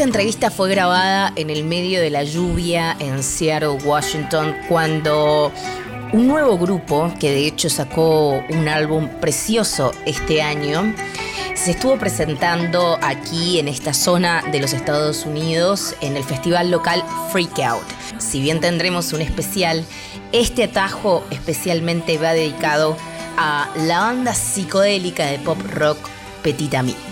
Esta entrevista fue grabada en el medio de la lluvia en Seattle, Washington, cuando un nuevo grupo, que de hecho sacó un álbum precioso este año, se estuvo presentando aquí en esta zona de los Estados Unidos en el festival local Freak Out. Si bien tendremos un especial, este atajo especialmente va dedicado a la banda psicodélica de pop rock Petit Ami.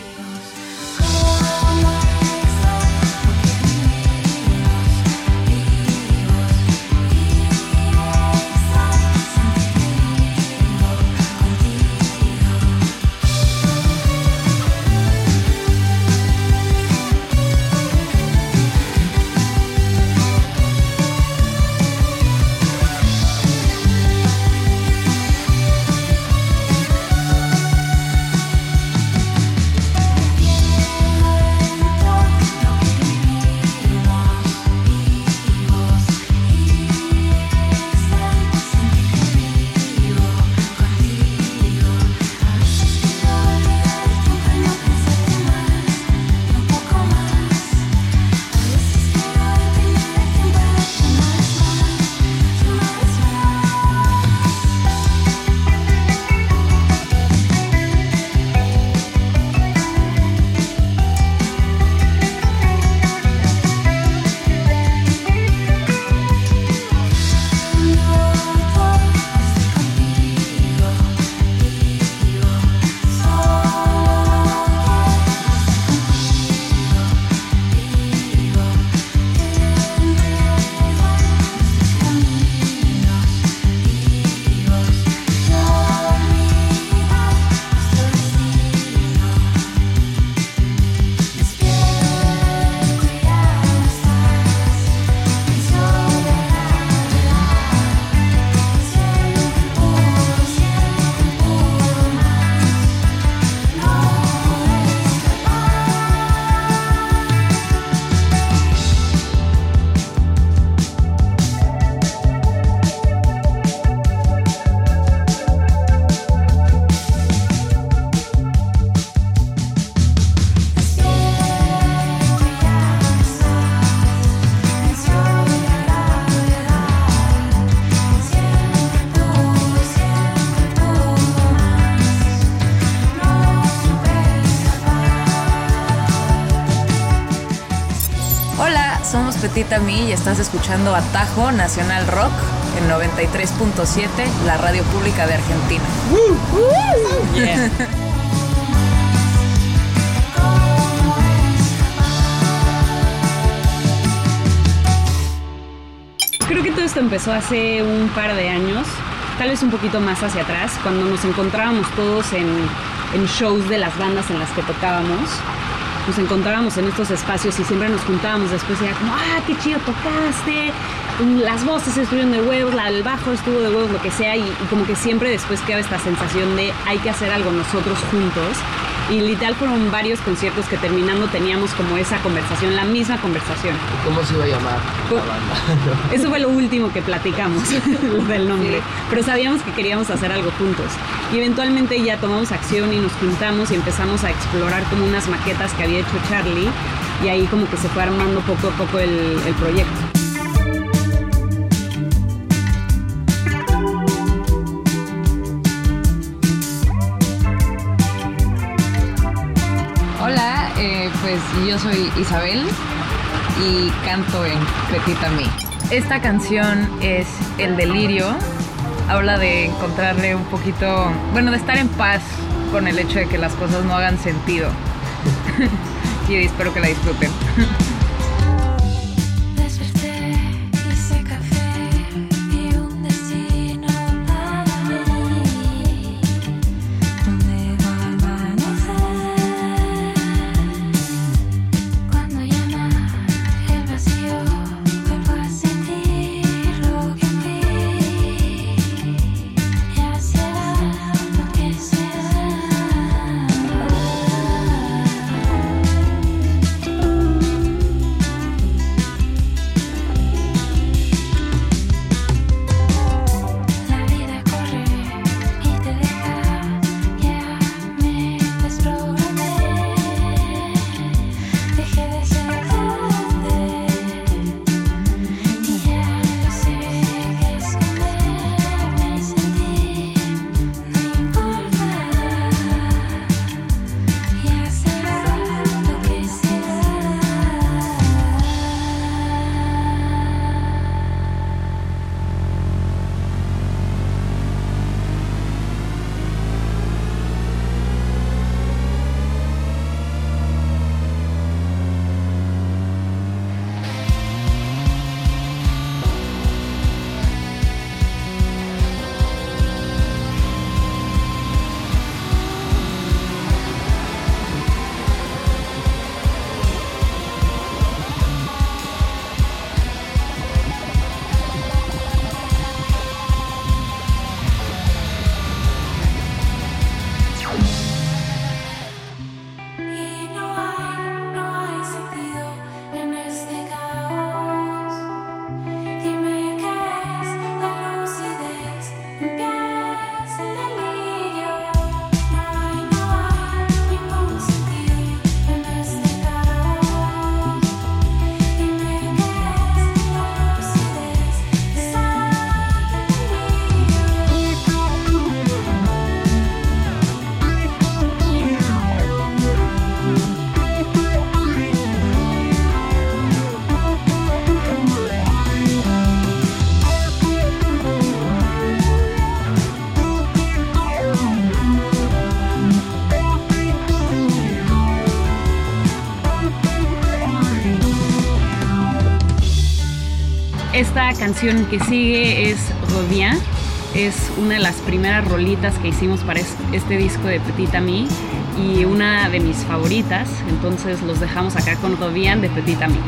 Petita mí y estás escuchando Atajo Nacional Rock en 93.7, la radio pública de Argentina. Creo que todo esto empezó hace un par de años, tal vez un poquito más hacia atrás, cuando nos encontrábamos todos en shows de las bandas en las que tocábamos nos encontrábamos en estos espacios y siempre nos juntábamos. Después era como, ah, qué chido tocaste, las voces estuvieron de huevos, el bajo estuvo de huevos, lo que sea, y, y como que siempre después queda esta sensación de hay que hacer algo nosotros juntos y literal fueron varios conciertos que terminando teníamos como esa conversación, la misma conversación. ¿Cómo se iba a llamar la banda? Eso fue lo último que platicamos del nombre, pero sabíamos que queríamos hacer algo juntos. Y eventualmente ya tomamos acción y nos juntamos y empezamos a explorar como unas maquetas que había hecho Charlie y ahí como que se fue armando poco a poco el, el proyecto. Yo soy Isabel y canto en Petita mí. Esta canción es El Delirio. Habla de encontrarle un poquito, bueno, de estar en paz con el hecho de que las cosas no hagan sentido. y espero que la disfruten. Esta canción que sigue es Rodien. Es una de las primeras rolitas que hicimos para este disco de Petit Ami y una de mis favoritas. Entonces los dejamos acá con Rodien de Petit Ami.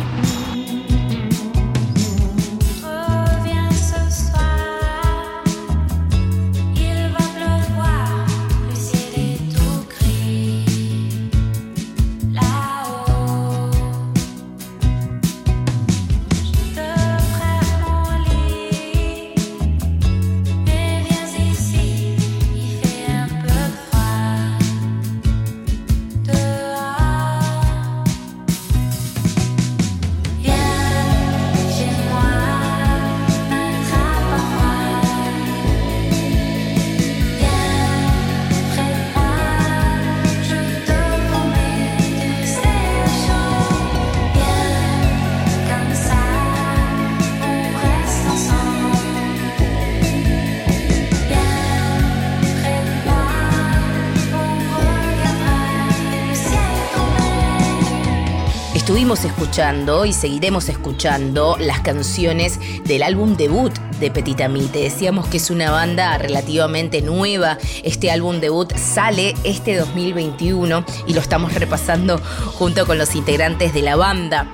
Estuvimos escuchando y seguiremos escuchando las canciones del álbum debut de Petit Ami. Te decíamos que es una banda relativamente nueva. Este álbum debut sale este 2021 y lo estamos repasando junto con los integrantes de la banda.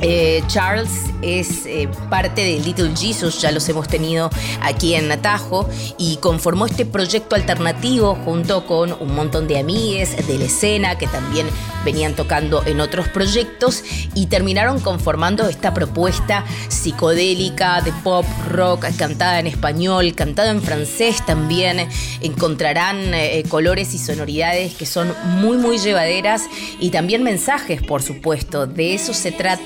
Eh, Charles es eh, parte de Little Jesus, ya los hemos tenido aquí en Natajo, y conformó este proyecto alternativo junto con un montón de amigues de la escena que también venían tocando en otros proyectos y terminaron conformando esta propuesta psicodélica de pop rock cantada en español, cantada en francés también. Encontrarán eh, colores y sonoridades que son muy muy llevaderas y también mensajes, por supuesto. De eso se trata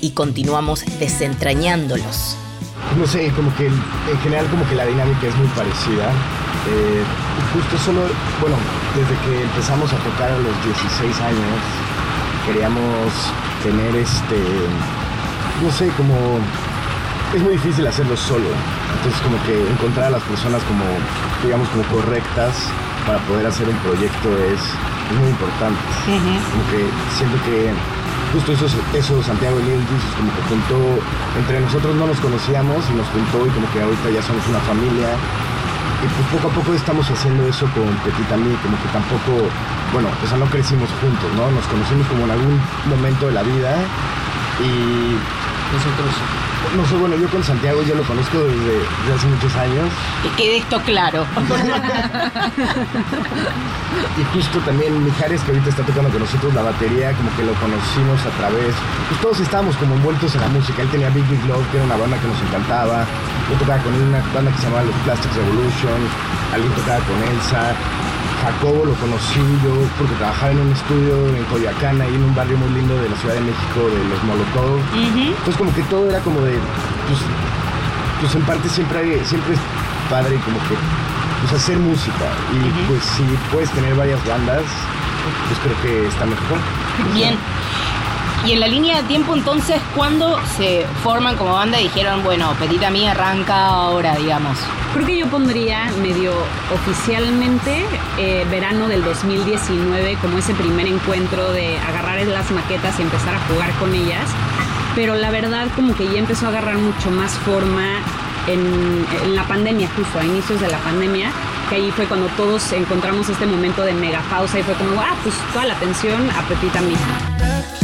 y continuamos desentrañándolos. No sé, como que en general como que la dinámica es muy parecida. Eh, justo solo, bueno, desde que empezamos a tocar a los 16 años, queríamos tener este, no sé, como, es muy difícil hacerlo solo. Entonces como que encontrar a las personas como, digamos, como correctas para poder hacer un proyecto es, muy importante. Como que siento que justo eso, Santiago Little Jesus como que juntó, entre nosotros no nos conocíamos y nos juntó y como que ahorita ya somos una familia. Y pues poco a poco estamos haciendo eso con Petit Ami, como que tampoco, bueno, o sea, no crecimos juntos, ¿no? Nos conocimos como en algún momento de la vida y nosotros no sé, bueno, yo con Santiago ya lo conozco desde, hace muchos años. Que quede esto claro. y justo también Mijares, que ahorita está tocando con nosotros la batería, como que lo conocimos a través. Pues todos estábamos como envueltos en la música. Él tenía Big Big Love, que era una banda que nos encantaba. Yo tocaba con una banda que se llamaba Los Plastics Revolution. Alguien tocaba con Elsa. Jacobo lo conocí yo porque trabajaba en un estudio en Coyoacán, ahí en un barrio muy lindo de la Ciudad de México, de los Molotov. Entonces como que todo era como de, pues, pues en parte siempre, siempre es padre como que pues hacer música. Y pues si puedes tener varias bandas, pues creo que está mejor. Bien. Y en la línea de tiempo, entonces, ¿cuándo se forman como banda y dijeron, bueno, Petita Mía arranca ahora, digamos? Creo que yo pondría medio oficialmente eh, verano del 2019 como ese primer encuentro de agarrar las maquetas y empezar a jugar con ellas. Pero la verdad como que ya empezó a agarrar mucho más forma en, la pandemia, justo a inicios de la pandemia, que ahí fue cuando todos encontramos este momento de mega pausa y fue como, ah, pues toda la atención a Petita Mía.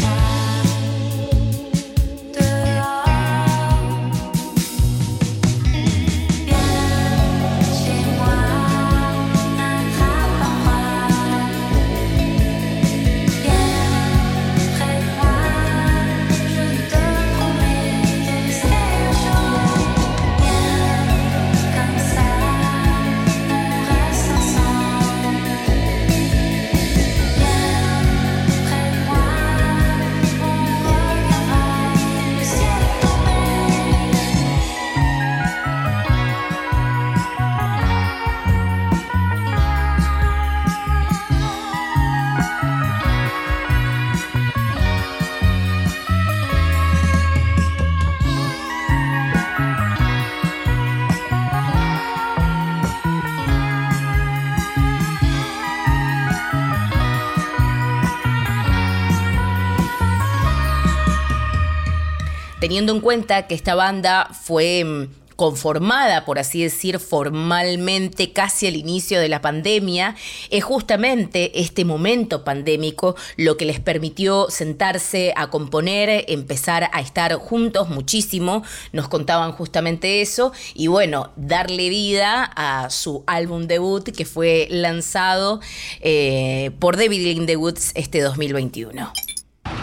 Teniendo en cuenta que esta banda fue mm, conformada, por así decir, formalmente casi al inicio de la pandemia, es justamente este momento pandémico lo que les permitió sentarse a componer, empezar a estar juntos muchísimo, nos contaban justamente eso, y bueno, darle vida a su álbum debut que fue lanzado eh, por David the Woods este 2021.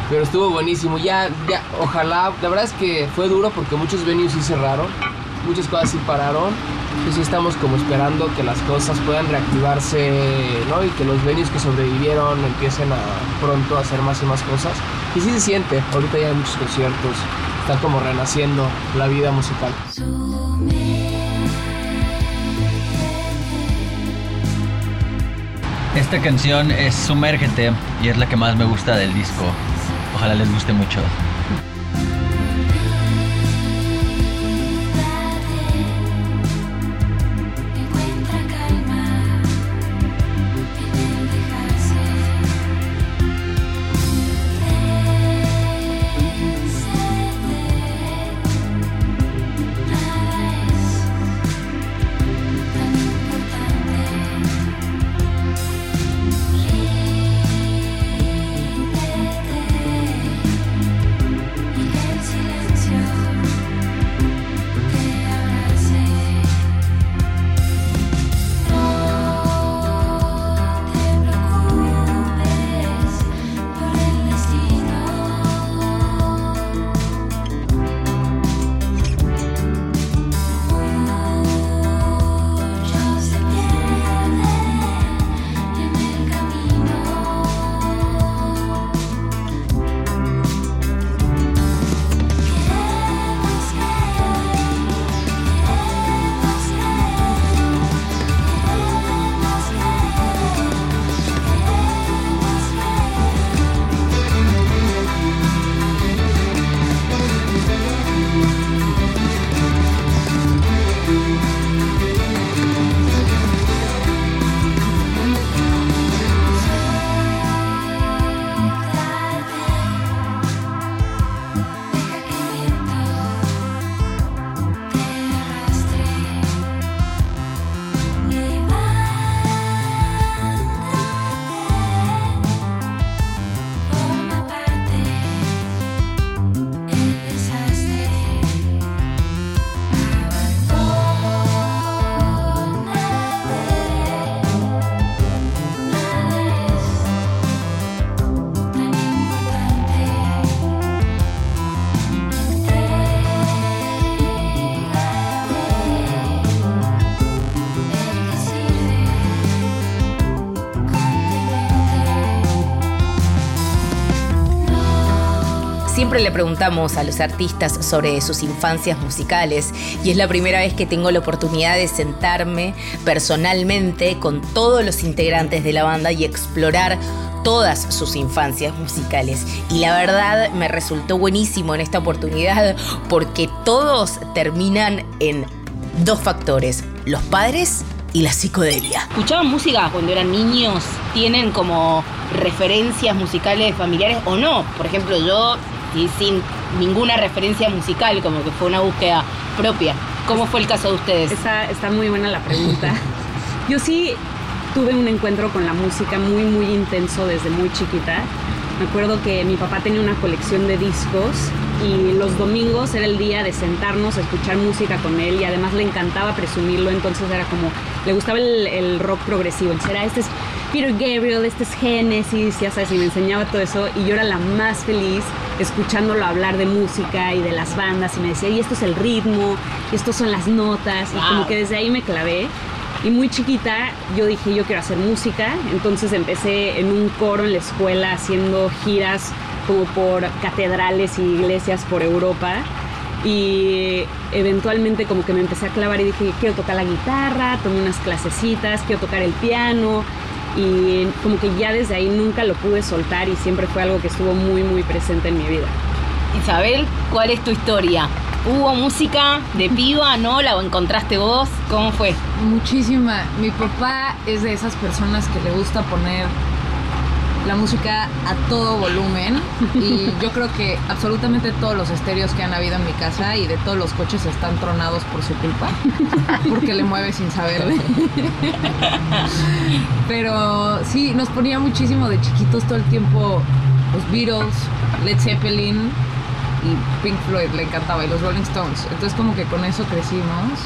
Pero estuvo buenísimo, ya, ya, ojalá, la verdad es que fue duro porque muchos venues sí cerraron, muchas cosas sí pararon. Entonces sí estamos como esperando que las cosas puedan reactivarse, ¿no? Y que los venues que sobrevivieron empiecen a pronto a hacer más y más cosas. Y sí se siente, ahorita ya hay muchos conciertos, está como renaciendo la vida musical. Esta canción es Sumérgete y es la que más me gusta del disco. Ojalá les guste mucho. Le preguntamos a los artistas sobre sus infancias musicales y es la primera vez que tengo la oportunidad de sentarme personalmente con todos los integrantes de la banda y explorar todas sus infancias musicales. Y la verdad me resultó buenísimo en esta oportunidad porque todos terminan en dos factores, los padres y la psicodelia. ¿Escuchaban música cuando eran niños? ¿Tienen como referencias musicales familiares o no? Por ejemplo, yo y sin ninguna referencia musical, como que fue una búsqueda propia. ¿Cómo fue el caso de ustedes? Está, está muy buena la pregunta. Yo sí tuve un encuentro con la música muy, muy intenso desde muy chiquita. Me acuerdo que mi papá tenía una colección de discos y los domingos era el día de sentarnos a escuchar música con él y además le encantaba presumirlo, entonces era como, le gustaba el, rock progresivo, entonces era, este es Peter Gabriel, este es Genesis, ya sabes, y me enseñaba todo eso y yo era la más feliz escuchándolo hablar de música y de las bandas y me decía, y esto es el ritmo, y esto son las notas, y como que desde ahí me clavé. Y muy chiquita yo dije, yo quiero hacer música, entonces empecé en un coro en la escuela haciendo giras como por catedrales y iglesias por Europa. Y eventualmente como que me empecé a clavar y dije, quiero tocar la guitarra, tomé unas clasecitas, quiero tocar el piano y como que ya desde ahí nunca lo pude soltar y siempre fue algo que estuvo muy muy presente en mi vida. Isabel, ¿cuál es tu historia? ¿Hubo música de piba, no? ¿La encontraste vos? ¿Cómo fue? Muchísima. Mi papá es de esas personas que le gusta poner la música a todo volumen y yo creo que absolutamente todos los estéreos que han habido en mi casa y de todos los coches están tronados por su culpa, porque le mueve sin saberle. Pero sí, nos ponía muchísimo de chiquitos todo el tiempo los Beatles, Led Zeppelin y Pink Floyd, le encantaba, y los Rolling Stones. Entonces como que con eso crecimos.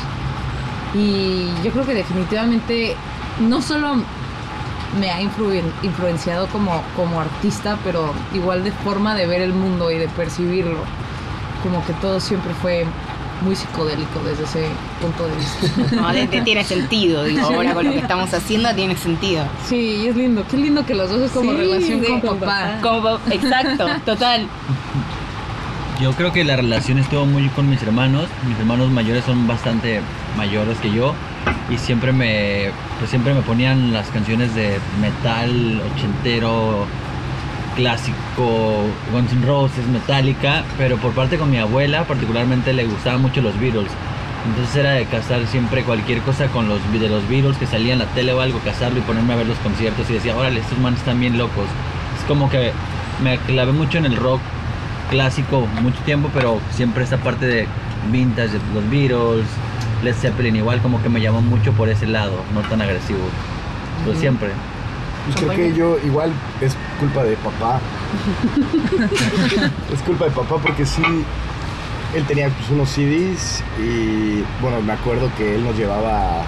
Y yo creo que definitivamente no solo me ha influen- influenciado como, como artista, pero igual de forma de ver el mundo y de percibirlo. Como que todo siempre fue muy psicodélico desde ese punto de vista. No, tiene sentido, digo, ahora con lo que estamos haciendo tiene sentido. Sí, y es lindo, qué lindo que los dos es como Sí, relación sí, con con papá. Como, exacto, total. Yo creo que la relación estuvo muy con mis hermanos. Mis hermanos mayores son bastante mayores que yo y siempre me pues siempre me ponían las canciones de metal ochentero clásico, Guns N' Roses, Metallica, pero por parte con mi abuela particularmente le gustaban mucho los Beatles. Entonces era de casar siempre cualquier cosa con los de los Beatles que salía en la tele o algo, casarlo y ponerme a ver los conciertos y decía, órale, estos manes están bien locos. Es como que me clavé mucho en el rock clásico mucho tiempo, pero siempre esa parte de vintage de los Beatles, Led Zeppelin igual como que me llamó mucho por ese lado, no tan agresivo. Pero siempre. Pues creo que yo igual es culpa de papá. es culpa de papá porque sí, él tenía pues, unos CDs y bueno, me acuerdo que él nos llevaba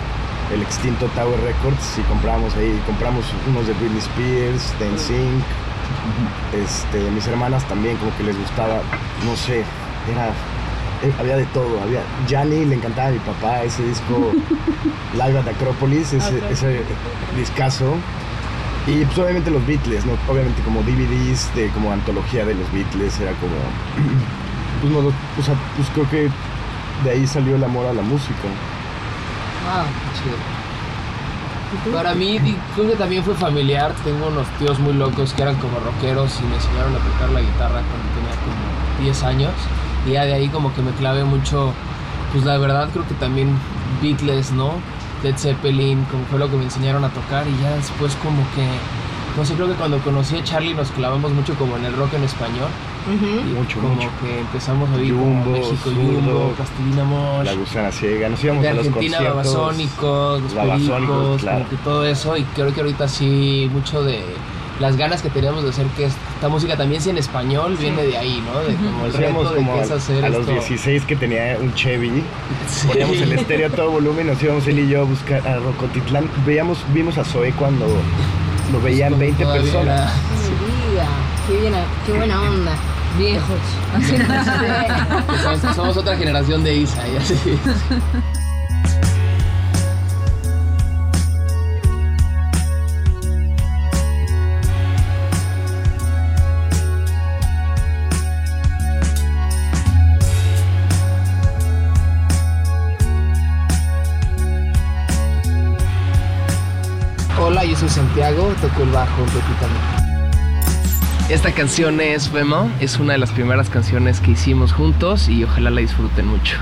el extinto Tower Records y comprábamos ahí, compramos unos de Britney Spears, de NSYNC, este, mis hermanas también como que les gustaba, no sé, era, eh, había de todo, había, Gianni le encantaba a mi papá ese disco Live at Acropolis, ese, ese discazo. Y pues obviamente los Beatles, ¿no? Obviamente como DVDs de como antología de los Beatles, era como... Pues, no, o sea, pues creo que de ahí salió el amor a la música. Ah, chido. Para mí, creo que también fue familiar. Tengo unos tíos muy locos que eran como rockeros y me enseñaron a tocar la guitarra cuando tenía como 10 años. Y ya de ahí como que me clavé mucho, pues la verdad creo que también Beatles, ¿no? Led Zeppelin, como fue lo que me enseñaron a tocar y ya después como que, no sé, creo que cuando conocí a Charlie nos clavamos mucho como en el rock en español. Ujú. Y Mucho, como mucho. que empezamos a oír como México Jumbo, Plastilina Mosh La gusana ciega, nos íbamos de a los Argentina, conciertos. Babasónicos, los Babasónicos, Pericos, claro. como que todo eso. Y creo que ahorita sí, mucho de las ganas que teníamos de hacer que esta música también sea en español viene de ahí, ¿no? De como el reto de como que es a, hacer a los esto. 16 que tenía un Chevy, Sí. poníamos el estéreo a todo volumen, nos íbamos él y yo a buscar a Rocotitlán. Veíamos, vimos a Zoe cuando lo veían Cuando 20 todavía personas. era- Qué, bien, qué buena onda. Viejos. somos, somos otra generación de Isa y así. Yo soy Santiago, toco el bajo Pepita Mí. Esta canción es Femo, es una de las primeras canciones que hicimos juntos y ojalá la disfruten mucho.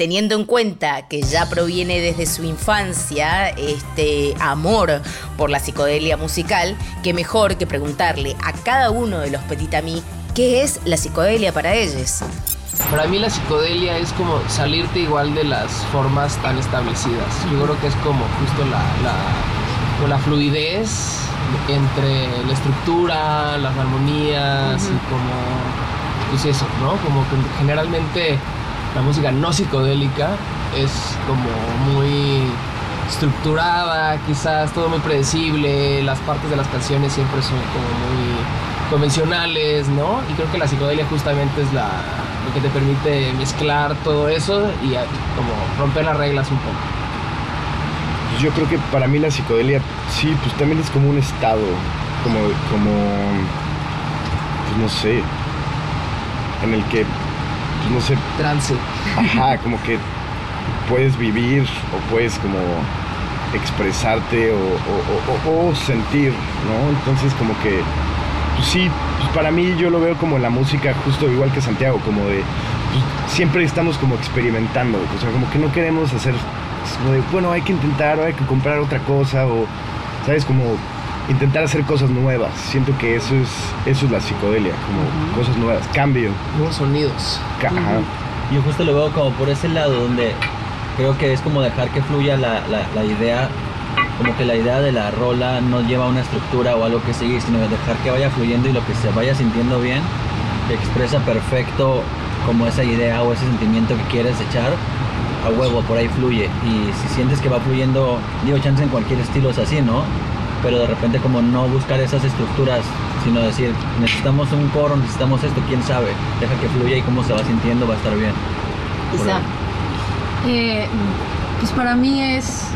Teniendo en cuenta que ya proviene desde su infancia este amor por la psicodelia musical, que mejor que preguntarle a cada uno de los Petit Amis qué es la psicodelia para ellos. Para mí la psicodelia es como salirte igual de las formas tan establecidas. Yo creo que es como justo la, la, como la fluidez entre la estructura, las armonías y como, pues eso, ¿no? Como que generalmente la música no psicodélica es como muy estructurada, quizás todo muy predecible, las partes de las canciones siempre son como muy convencionales, ¿no? Y creo que la psicodelia justamente es la, lo que te permite mezclar todo eso y a- como romper las reglas un poco. Yo creo que para mí la psicodelia, sí, pues también es como un estado, como, como, pues no sé, en el que, no sé, Trance. ajá, como que puedes vivir o puedes como expresarte o, o- o- o sentir, ¿no? Entonces como que, pues sí, pues para mí yo lo veo como la música justo igual que Santiago, como de, pues siempre estamos como experimentando, o sea, como que no queremos hacer, es como de, bueno, hay que intentar o hay que comprar otra cosa o, ¿sabes? Como intentar hacer cosas nuevas. Siento que eso es, eso es la psicodelia, como cosas nuevas, cambio. Nuevos sonidos. ca- ajá. Yo justo lo veo como por ese lado donde creo que es como dejar que fluya la, la- la idea, como que la idea de la rola no lleva una estructura o algo que seguir, sino dejar que vaya fluyendo y lo que se vaya sintiendo bien, que expresa perfecto como esa idea o ese sentimiento que quieres echar, a huevo, por ahí fluye. Y si sientes que va fluyendo, digo, chance en cualquier estilo es así, ¿no? Pero de repente como no buscar esas estructuras, sino decir, necesitamos un coro, necesitamos esto, quién sabe, deja que fluya y cómo se va sintiendo va a estar bien. Eh, pues para mí es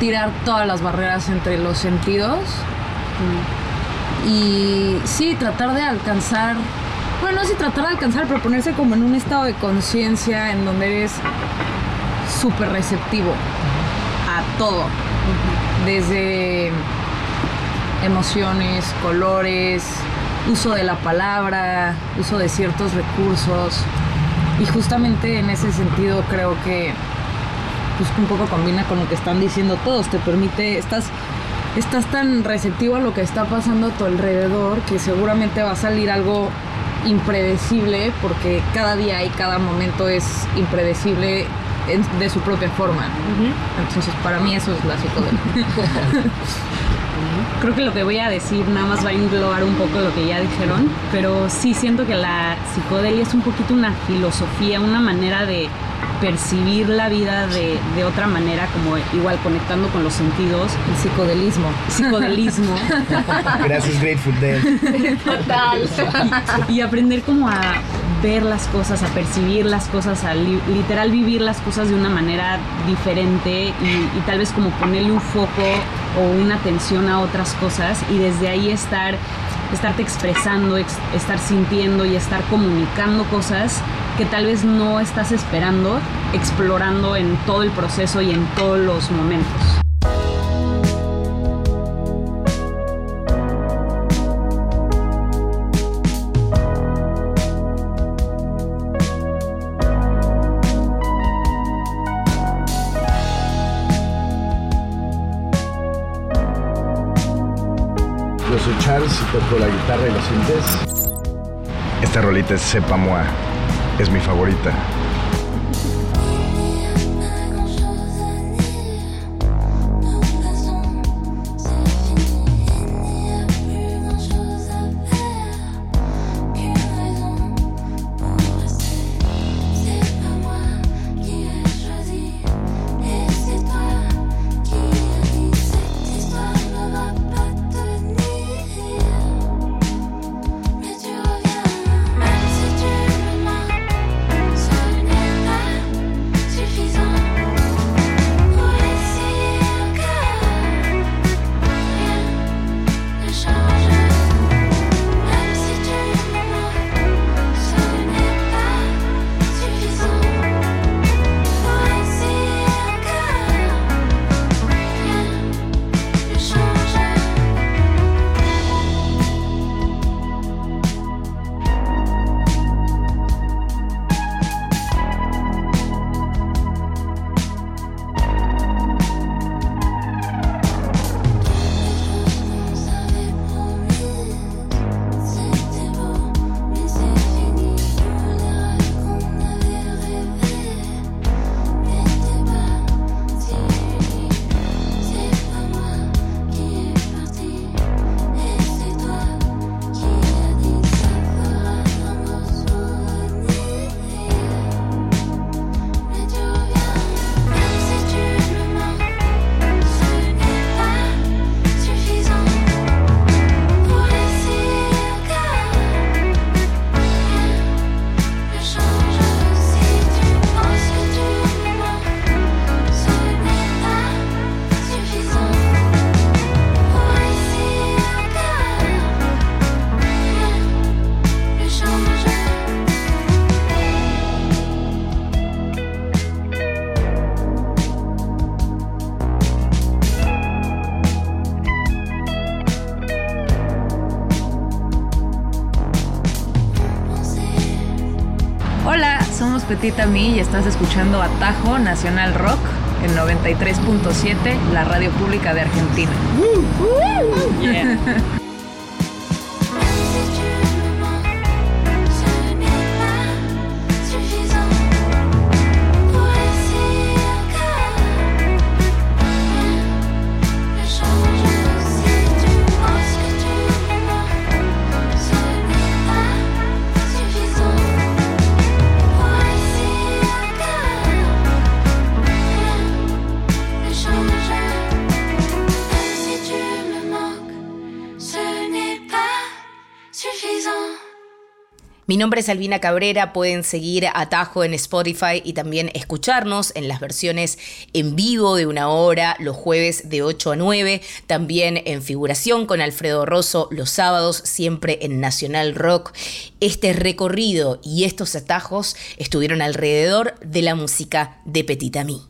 tirar todas las barreras entre los sentidos y sí, tratar de alcanzar, bueno, sí tratar de alcanzar, pero ponerse como en un estado de conciencia en donde eres súper receptivo a todo, desde emociones, colores, uso de la palabra, uso de ciertos recursos. Y justamente en ese sentido creo que pues un poco combina con lo que están diciendo todos, te permite, estás, estás tan receptivo a lo que está pasando a tu alrededor que seguramente va a salir algo impredecible porque cada día y cada momento es impredecible en- de su propia forma. Entonces para mí eso es la psicodelia. Creo que lo que voy a decir nada más va a englobar un poco lo que ya dijeron, pero sí siento que la psicodelia es un poquito una filosofía, una manera de percibir la vida de, de otra manera, como igual conectando con los sentidos. El psicodelismo. Psicodelismo. Gracias Grateful Dead. Total. y aprender como a ver las cosas, a percibir las cosas, a li- literal vivir las cosas de una manera diferente y, tal vez como ponerle un foco o una atención a otras cosas y desde ahí estar estarte expresando, ex- estar sintiendo y estar comunicando cosas que tal vez no estás esperando, explorando en todo el proceso y en todos los momentos. Toco la guitarra y los sintes. Esta rolita es Sepa Moi. Es mi favorita. Petita Mi y estás escuchando Atajo Nacional Rock en 93.7, la radio pública de Argentina. Yeah. Nombre es Albina Cabrera, pueden seguir Atajo en Spotify y también escucharnos en las versiones en vivo de una hora los jueves de 8 a 9, también en figuración con Alfredo Rosso los sábados, siempre en Nacional Rock. Este recorrido y estos atajos estuvieron alrededor de la música de Petit Ami.